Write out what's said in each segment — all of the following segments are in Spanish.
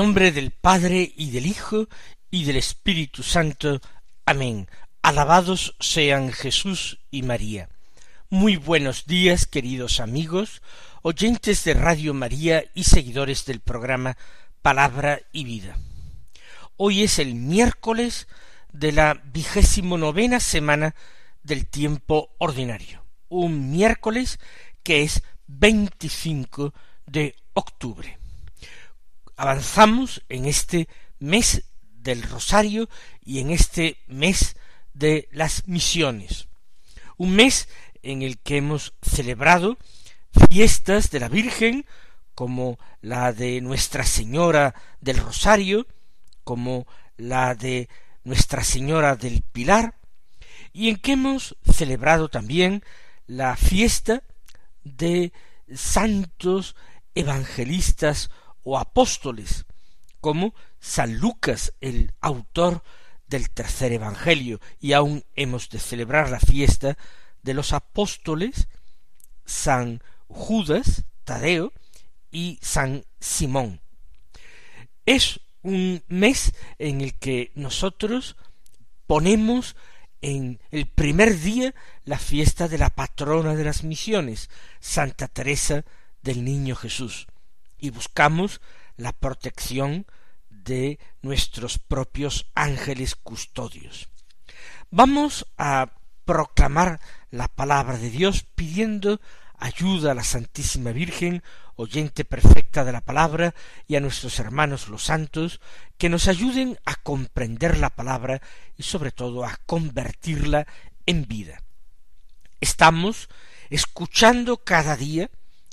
Nombre del Padre y del Hijo y del Espíritu Santo. Amén. Alabados sean Jesús y María. Muy buenos días, queridos amigos, oyentes de Radio María y seguidores del programa Palabra y Vida. Hoy es el miércoles de la vigésimo novena semana del tiempo ordinario, un miércoles que es 25 de octubre. Avanzamos en este mes del Rosario y en este mes de las misiones, un mes en el que hemos celebrado fiestas de la Virgen, como la de Nuestra Señora del Rosario, como la de Nuestra Señora del Pilar, y en que hemos celebrado también la fiesta de santos evangelistas o apóstoles, como San Lucas, el autor del tercer Evangelio, y aún hemos de celebrar la fiesta de los apóstoles, San Judas, Tadeo y San Simón. Es un mes en el que nosotros ponemos en el primer día la fiesta de la patrona de las misiones, Santa Teresa del Niño Jesús, y buscamos la protección de nuestros propios ángeles custodios. Vamos a proclamar la palabra de Dios pidiendo ayuda a la Santísima Virgen, oyente perfecta de la palabra, y a nuestros hermanos los santos, que nos ayuden a comprender la palabra y sobre todo a convertirla en vida. Estamos escuchando cada día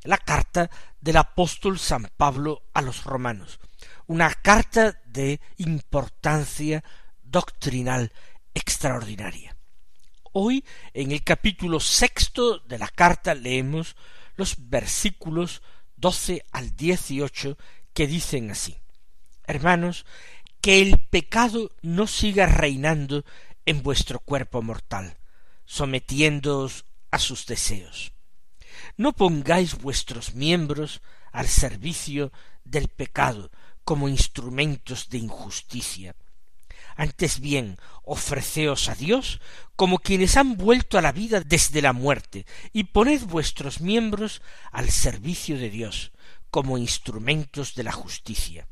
la carta del apóstol San Pablo a los romanos, una carta de importancia doctrinal extraordinaria. Hoy, en el capítulo sexto de la carta, leemos los versículos doce al dieciocho que dicen así Hermanos, que el pecado no siga reinando en vuestro cuerpo mortal, sometiéndoos a sus deseos. No pongáis vuestros miembros al servicio del pecado como instrumentos de injusticia, antes bien, ofreceos a Dios como quienes han vuelto a la vida desde la muerte, y poned vuestros miembros al servicio de Dios como instrumentos de la justicia.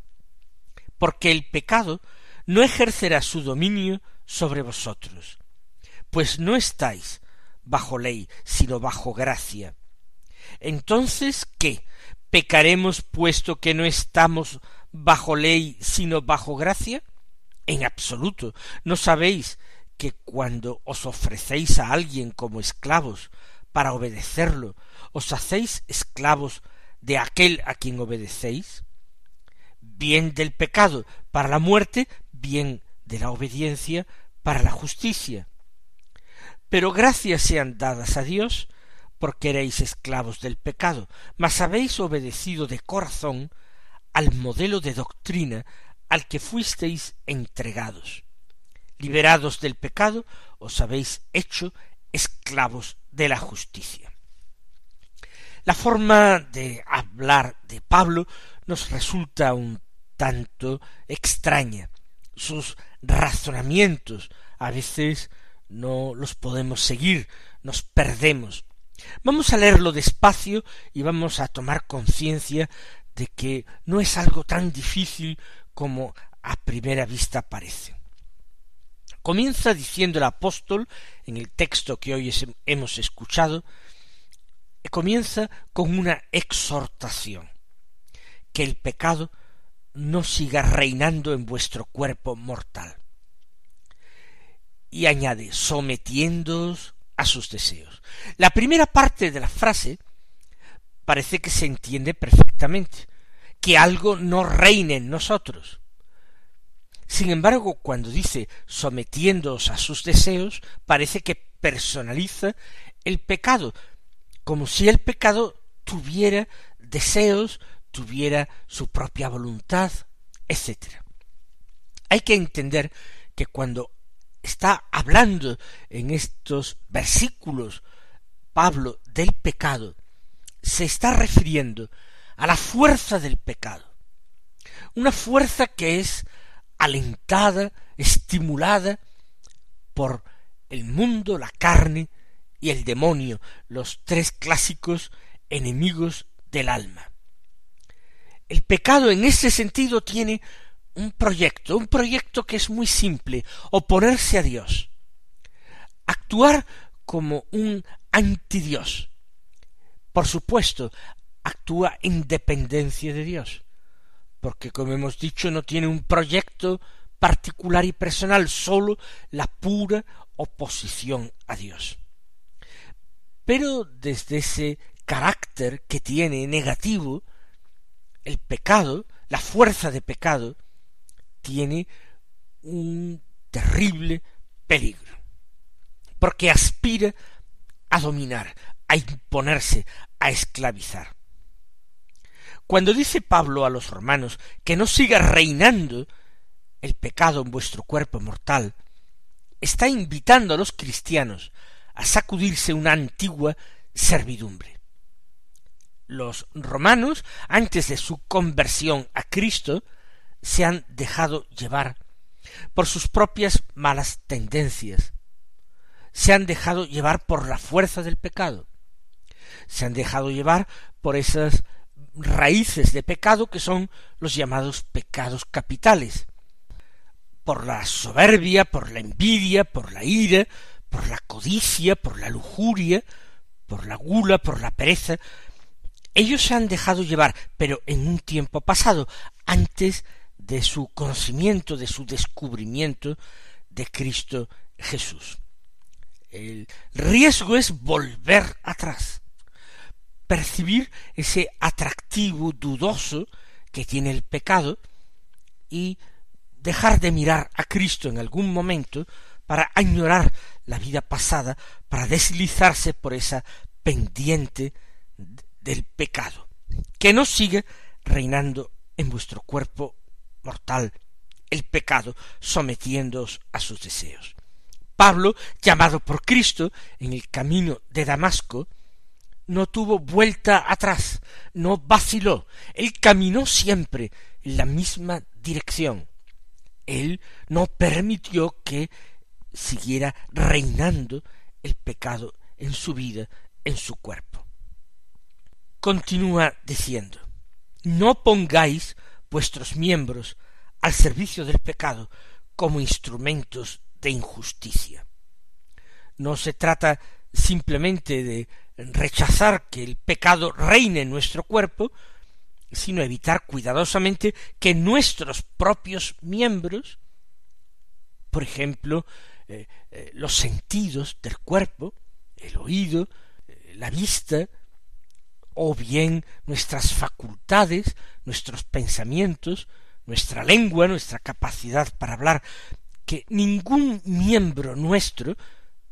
Porque el pecado no ejercerá su dominio sobre vosotros, pues no estáis bajo ley, sino bajo gracia. Entonces, ¿qué? ¿Pecaremos puesto que no estamos bajo ley, sino bajo gracia? En absoluto. ¿No sabéis que cuando os ofrecéis a alguien como esclavos para obedecerlo, os hacéis esclavos de aquel a quien obedecéis? Bien del pecado para la muerte, bien de la obediencia para la justicia. Pero gracias sean dadas a Dios, porque erais esclavos del pecado, mas habéis obedecido de corazón al modelo de doctrina al que fuisteis entregados. Liberados del pecado, os habéis hecho esclavos de la justicia. La forma de hablar de Pablo nos resulta un tanto extraña. Sus razonamientos a veces no los podemos seguir, nos perdemos. Vamos a leerlo despacio y vamos a tomar conciencia de que no es algo tan difícil como a primera vista parece. Comienza diciendo el apóstol, en el texto que hoy hemos escuchado, comienza con una exhortación, que el pecado no siga reinando en vuestro cuerpo mortal. Y añade, sometiéndoos a sus deseos. La primera parte de la frase parece que se entiende perfectamente, que algo no reine en nosotros. Sin embargo, cuando dice sometiéndoos a sus deseos, parece que personaliza el pecado, como si el pecado tuviera deseos, tuviera su propia voluntad, etc. Hay que entender que cuando está hablando en estos versículos Pablo del pecado, se está refiriendo a la fuerza del pecado, una fuerza que es alentada, estimulada por el mundo, la carne y el demonio, los tres clásicos enemigos del alma. El pecado en ese sentido tiene un proyecto, un proyecto que es muy simple, oponerse a Dios, actuar como un antidios. Por supuesto, actúa en dependencia de Dios, porque como hemos dicho no tiene un proyecto particular y personal, sólo la pura oposición a Dios. Pero desde ese carácter que tiene negativo, el pecado, la fuerza de pecado, tiene un terrible peligro, porque aspira a dominar, a imponerse, a esclavizar. Cuando dice Pablo a los romanos que no siga reinando el pecado en vuestro cuerpo mortal, está invitando a los cristianos a sacudirse una antigua servidumbre. Los romanos, antes de su conversión a Cristo, se han dejado llevar por sus propias malas tendencias, se han dejado llevar por la fuerza del pecado, se han dejado llevar por esas raíces de pecado que son los llamados pecados capitales, por la soberbia, por la envidia, por la ira, por la codicia, por la lujuria, por la gula, por la pereza, ellos se han dejado llevar, pero en un tiempo pasado, antes de su conocimiento, de su descubrimiento de Cristo Jesús. El riesgo es volver atrás, percibir ese atractivo dudoso que tiene el pecado y dejar de mirar a Cristo en algún momento para añorar la vida pasada, para deslizarse por esa pendiente del pecado, que no sigue reinando en vuestro cuerpo mortal, el pecado, sometiéndoos a sus deseos. Pablo, llamado por Cristo en el camino de Damasco, no tuvo vuelta atrás, no vaciló, él caminó siempre en la misma dirección. Él no permitió que siguiera reinando el pecado en su vida, en su cuerpo. Continúa diciendo, no pongáis vuestros miembros al servicio del pecado como instrumentos de injusticia. No se trata simplemente de rechazar que el pecado reine en nuestro cuerpo, sino evitar cuidadosamente que nuestros propios miembros, por ejemplo, eh, eh, los sentidos del cuerpo, el oído, eh, la vista, o bien nuestras facultades, nuestros pensamientos, nuestra lengua, nuestra capacidad para hablar, que ningún miembro nuestro,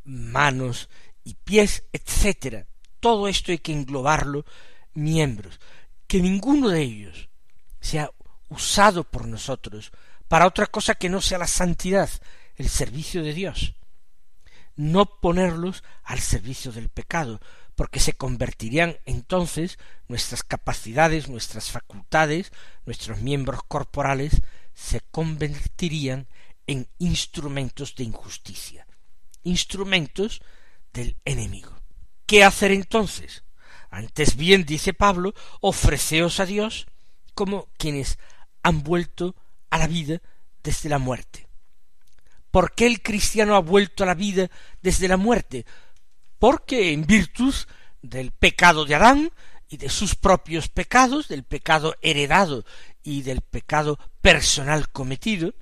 manos y pies, etcétera, todo esto hay que englobarlo miembros, que ninguno de ellos sea usado por nosotros para otra cosa que no sea la santidad, el servicio de Dios. No ponerlos al servicio del pecado, porque se convertirían entonces nuestras capacidades, nuestras facultades, nuestros miembros corporales, se convertirían en instrumentos de injusticia, instrumentos del enemigo. ¿Qué hacer entonces? Antes bien, dice Pablo, ofreceos a Dios como quienes han vuelto a la vida desde la muerte. ¿Por qué el cristiano ha vuelto a la vida desde la muerte? Porque en virtud del pecado de Adán y de sus propios pecados, del pecado heredado y del pecado personal cometido,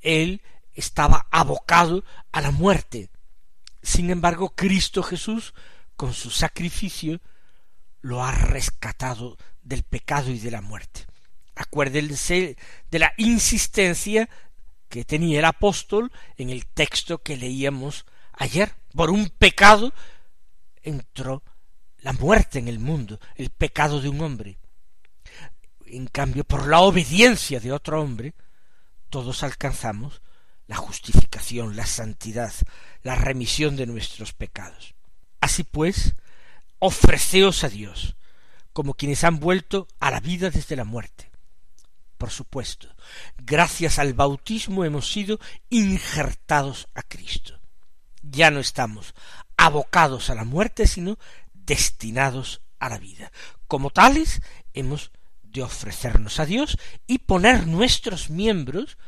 él estaba abocado a la muerte. Sin embargo, Cristo Jesús, con su sacrificio, lo ha rescatado del pecado y de la muerte. Acuérdense de la insistencia que tenía el apóstol en el texto que leíamos ayer. Por un pecado entró la muerte en el mundo, el pecado de un hombre. En cambio, por la obediencia de otro hombre, todos alcanzamos la justificación, la santidad, la remisión de nuestros pecados. Así pues, ofreceos a Dios, como quienes han vuelto a la vida desde la muerte. Por supuesto, gracias al bautismo hemos sido injertados a Cristo. Ya no estamos abocados a la muerte, sino destinados a la vida. Como tales, hemos de ofrecernos a Dios y poner nuestros miembros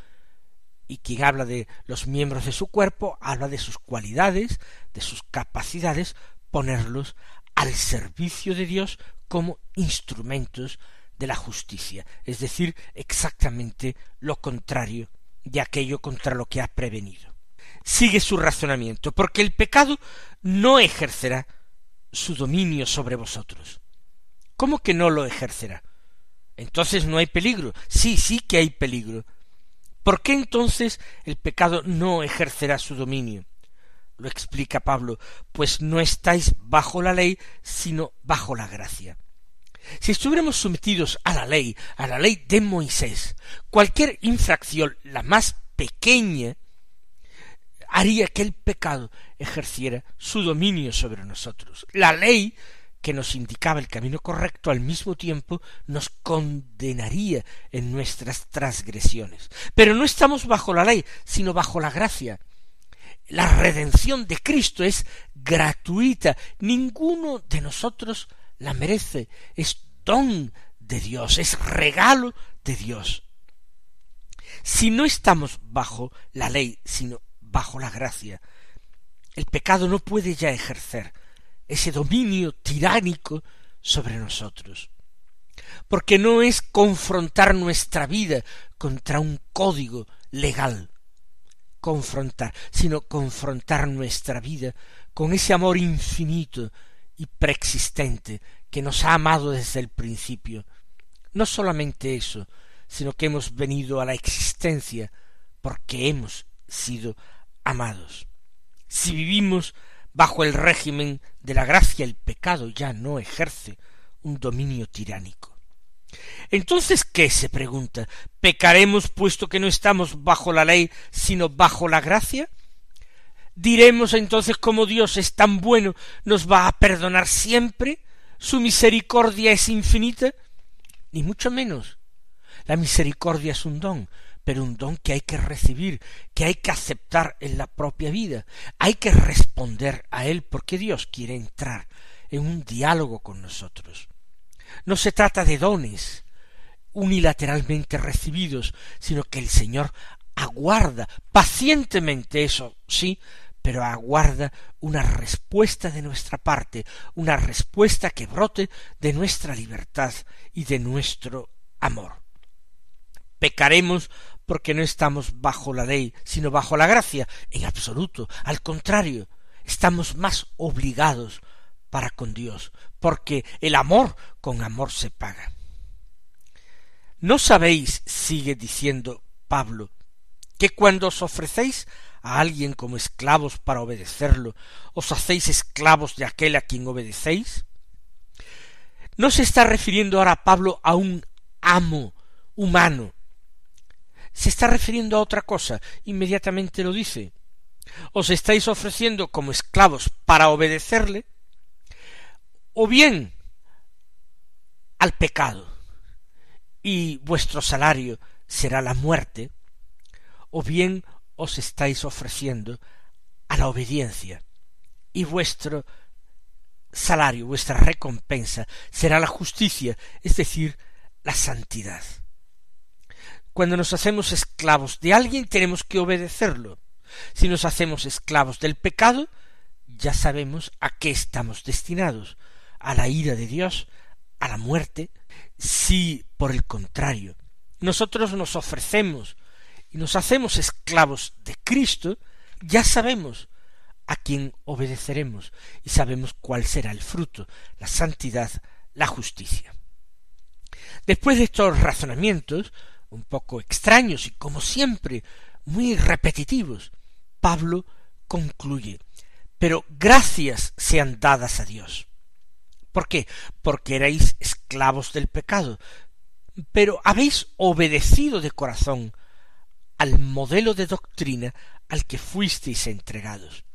y quien habla de los miembros de su cuerpo, habla de sus cualidades, de sus capacidades, ponerlos al servicio de Dios como instrumentos de la justicia, es decir, exactamente lo contrario de aquello contra lo que ha prevenido. Sigue su razonamiento, porque el pecado no ejercerá su dominio sobre vosotros. ¿Cómo que no lo ejercerá? Entonces no hay peligro. Sí, sí que hay peligro. ¿Por qué entonces el pecado no ejercerá su dominio? Lo explica Pablo, pues no estáis bajo la ley, sino bajo la gracia. Si estuviéramos sometidos a la ley, a la ley de Moisés, cualquier infracción, la más pequeña, haría que el pecado ejerciera su dominio sobre nosotros. La ley que nos indicaba el camino correcto al mismo tiempo nos condenaría en nuestras transgresiones. Pero no estamos bajo la ley, sino bajo la gracia. La redención de Cristo es gratuita. Ninguno de nosotros la merece. Es don de Dios, es regalo de Dios. Si no estamos bajo la ley, sino bajo la gracia, el pecado no puede ya ejercer ese dominio tiránico sobre nosotros. Porque no es confrontar nuestra vida contra un código legal, confrontar, sino confrontar nuestra vida con ese amor infinito y preexistente que nos ha amado desde el principio. No solamente eso, sino que hemos venido a la existencia porque hemos sido amados. Si vivimos bajo el régimen de la gracia el pecado ya no ejerce un dominio tiránico. Entonces, ¿qué? se pregunta. ¿Pecaremos puesto que no estamos bajo la ley, sino bajo la gracia? ¿Diremos entonces como Dios es tan bueno, nos va a perdonar siempre? ¿Su misericordia es infinita? Ni mucho menos. La misericordia es un don, un don que hay que recibir, que hay que aceptar en la propia vida. Hay que responder a él porque Dios quiere entrar en un diálogo con nosotros. No se trata de dones unilateralmente recibidos, sino que el Señor aguarda pacientemente eso, sí, pero aguarda una respuesta de nuestra parte, una respuesta que brote de nuestra libertad y de nuestro amor pecaremos porque no estamos bajo la ley, sino bajo la gracia. En absoluto. Al contrario, estamos más obligados para con Dios, porque el amor con amor se paga. ¿No sabéis, sigue diciendo Pablo, que cuando os ofrecéis a alguien como esclavos para obedecerlo, os hacéis esclavos de aquel a quien obedecéis? No se está refiriendo ahora Pablo a un amo humano, se está refiriendo a otra cosa, inmediatamente lo dice. Os estáis ofreciendo como esclavos para obedecerle, o bien al pecado, y vuestro salario será la muerte, o bien os estáis ofreciendo a la obediencia, y vuestro salario, vuestra recompensa será la justicia, es decir, la santidad. Cuando nos hacemos esclavos de alguien tenemos que obedecerlo. Si nos hacemos esclavos del pecado, ya sabemos a qué estamos destinados, a la ira de Dios, a la muerte. Si, por el contrario, nosotros nos ofrecemos y nos hacemos esclavos de Cristo, ya sabemos a quién obedeceremos y sabemos cuál será el fruto, la santidad, la justicia. Después de estos razonamientos, un poco extraños y como siempre muy repetitivos. Pablo concluye, pero gracias sean dadas a Dios. ¿Por qué? Porque erais esclavos del pecado, pero habéis obedecido de corazón al modelo de doctrina al que fuisteis entregados.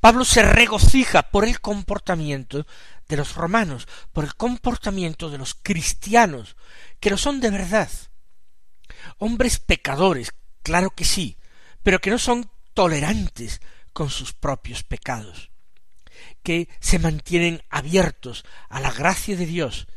Pablo se regocija por el comportamiento de los romanos, por el comportamiento de los cristianos, que lo son de verdad. Hombres pecadores, claro que sí, pero que no son tolerantes con sus propios pecados, que se mantienen abiertos a la gracia de Dios,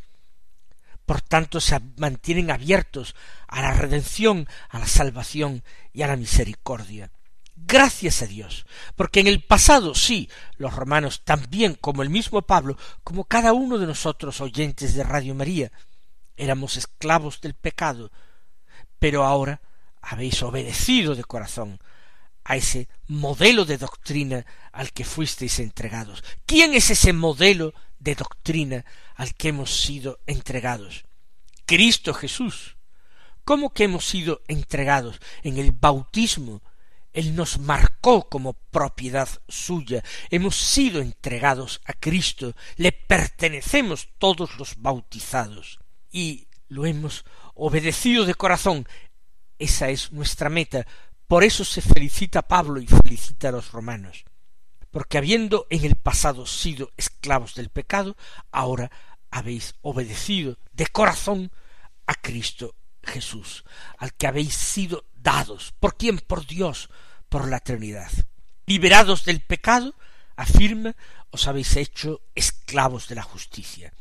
por tanto se mantienen abiertos a la redención, a la salvación y a la misericordia. Gracias a Dios, porque en el pasado sí, los romanos también, como el mismo Pablo, como cada uno de nosotros oyentes de Radio María, éramos esclavos del pecado, pero ahora habéis obedecido de corazón a ese modelo de doctrina al que fuisteis entregados. ¿Quién es ese modelo de doctrina al que hemos sido entregados? Cristo Jesús. ¿Cómo que hemos sido entregados en el bautismo? Él nos marcó como propiedad suya. Hemos sido entregados a Cristo. Le pertenecemos todos los bautizados. Y lo hemos obedecido de corazón. Esa es nuestra meta. Por eso se felicita Pablo y felicita a los romanos. Porque habiendo en el pasado sido esclavos del pecado, ahora habéis obedecido de corazón a Cristo Jesús, al que habéis sido dados. ¿Por quién? Por Dios, por la Trinidad. Liberados del pecado, afirma, os habéis hecho esclavos de la justicia.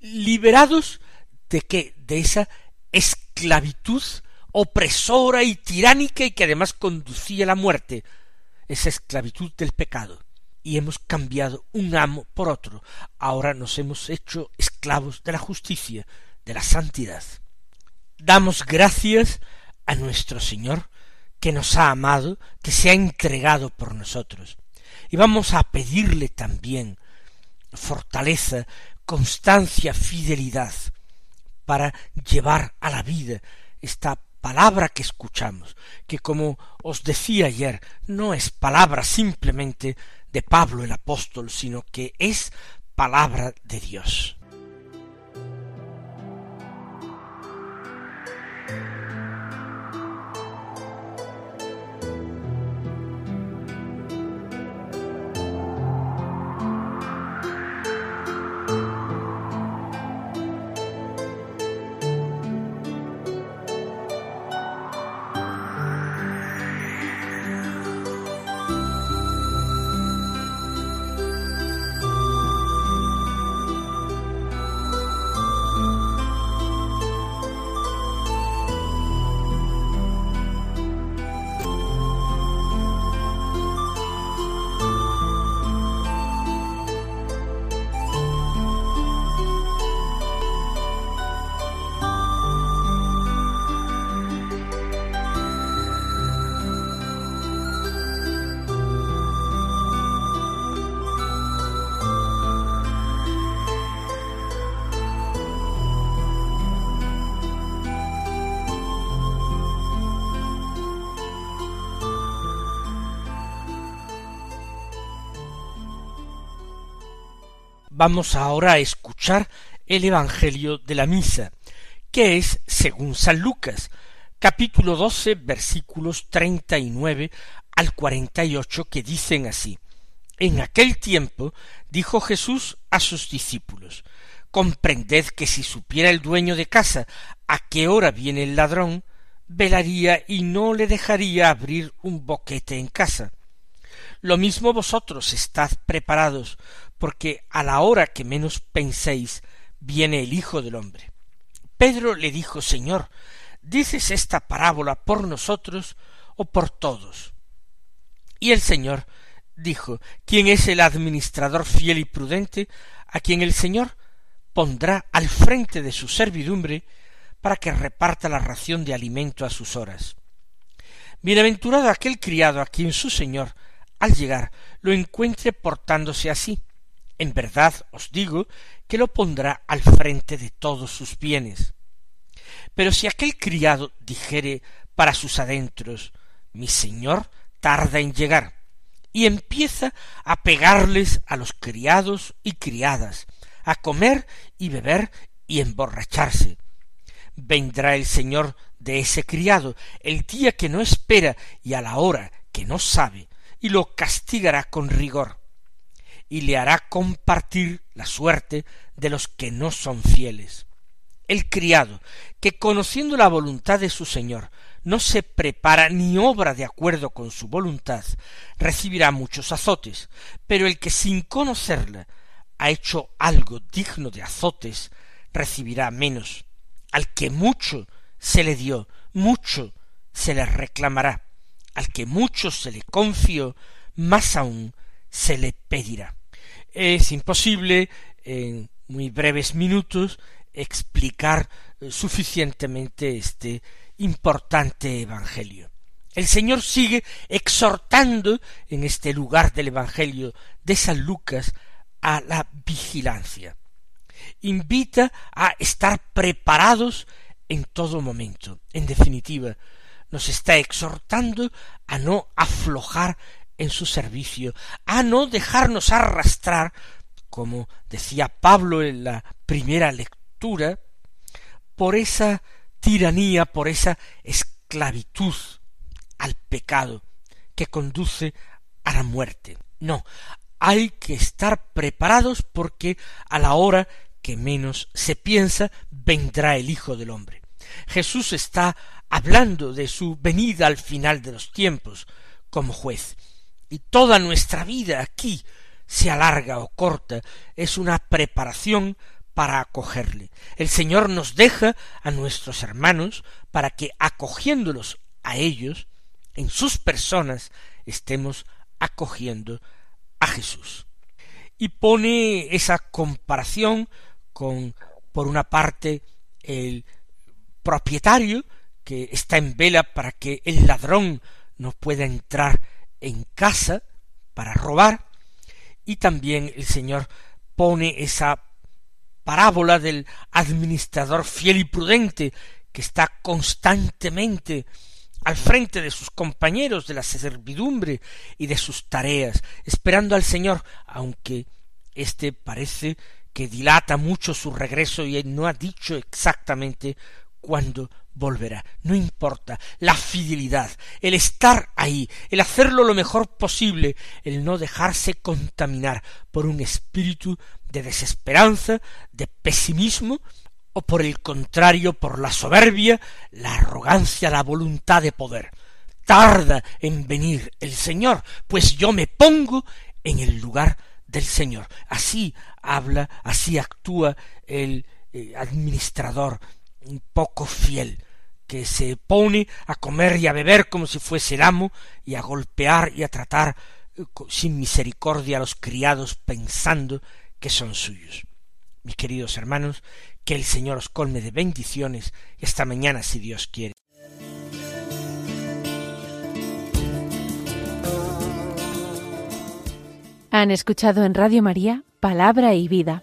Liberados de qué? De esa esclavitud opresora y tiránica y que además conducía a la muerte, esa esclavitud del pecado. Y hemos cambiado un amo por otro. Ahora nos hemos hecho esclavos de la justicia, de la santidad. Damos gracias a nuestro Señor que nos ha amado, que se ha entregado por nosotros. Y vamos a pedirle también fortaleza, constancia, fidelidad para llevar a la vida esta palabra que escuchamos, que como os decía ayer, no es palabra simplemente de Pablo el apóstol, sino que es palabra de Dios. Vamos ahora a escuchar el Evangelio de la Misa, que es según San Lucas, capítulo doce, versículos treinta y nueve al cuarenta y ocho, que dicen así En aquel tiempo dijo Jesús a sus discípulos Comprended que si supiera el dueño de casa a qué hora viene el ladrón, velaría y no le dejaría abrir un boquete en casa. Lo mismo vosotros estad preparados, porque a la hora que menos penséis viene el Hijo del hombre. Pedro le dijo Señor, ¿dices esta parábola por nosotros o por todos? Y el Señor dijo, ¿quién es el administrador fiel y prudente a quien el Señor pondrá al frente de su servidumbre para que reparta la ración de alimento a sus horas? Bienaventurado aquel criado a quien su Señor, al llegar, lo encuentre portándose así, en verdad os digo que lo pondrá al frente de todos sus bienes. Pero si aquel criado dijere para sus adentros mi señor tarda en llegar, y empieza a pegarles a los criados y criadas, a comer y beber y emborracharse. Vendrá el señor de ese criado el día que no espera y a la hora que no sabe, y lo castigará con rigor, y le hará compartir la suerte de los que no son fieles. El criado, que conociendo la voluntad de su señor, no se prepara ni obra de acuerdo con su voluntad, recibirá muchos azotes, pero el que sin conocerla ha hecho algo digno de azotes, recibirá menos. Al que mucho se le dio, mucho se le reclamará. Al que mucho se le confió, más aún se le pedirá. Es imposible en muy breves minutos explicar eh, suficientemente este importante Evangelio. El Señor sigue exhortando en este lugar del Evangelio de San Lucas a la vigilancia. Invita a estar preparados en todo momento. En definitiva, nos está exhortando a no aflojar en su servicio, a no dejarnos arrastrar, como decía Pablo en la primera lectura, por esa tiranía, por esa esclavitud al pecado que conduce a la muerte. No, hay que estar preparados porque a la hora que menos se piensa vendrá el Hijo del Hombre. Jesús está hablando de su venida al final de los tiempos como juez. Y toda nuestra vida aquí, sea larga o corta, es una preparación para acogerle. El Señor nos deja a nuestros hermanos para que acogiéndolos a ellos, en sus personas, estemos acogiendo a Jesús. Y pone esa comparación con, por una parte, el propietario que está en vela para que el ladrón no pueda entrar en casa para robar, y también el Señor pone esa parábola del administrador fiel y prudente que está constantemente al frente de sus compañeros de la servidumbre y de sus tareas, esperando al Señor, aunque éste parece que dilata mucho su regreso y no ha dicho exactamente cuándo volverá. No importa la fidelidad, el estar ahí, el hacerlo lo mejor posible, el no dejarse contaminar por un espíritu de desesperanza, de pesimismo, o por el contrario por la soberbia, la arrogancia, la voluntad de poder. Tarda en venir el Señor, pues yo me pongo en el lugar del Señor. Así habla, así actúa el eh, administrador un poco fiel, que se pone a comer y a beber como si fuese el amo, y a golpear y a tratar eh, sin misericordia a los criados pensando que son suyos. Mis queridos hermanos, que el Señor os colme de bendiciones y hasta mañana si Dios quiere. Han escuchado en Radio María Palabra y Vida,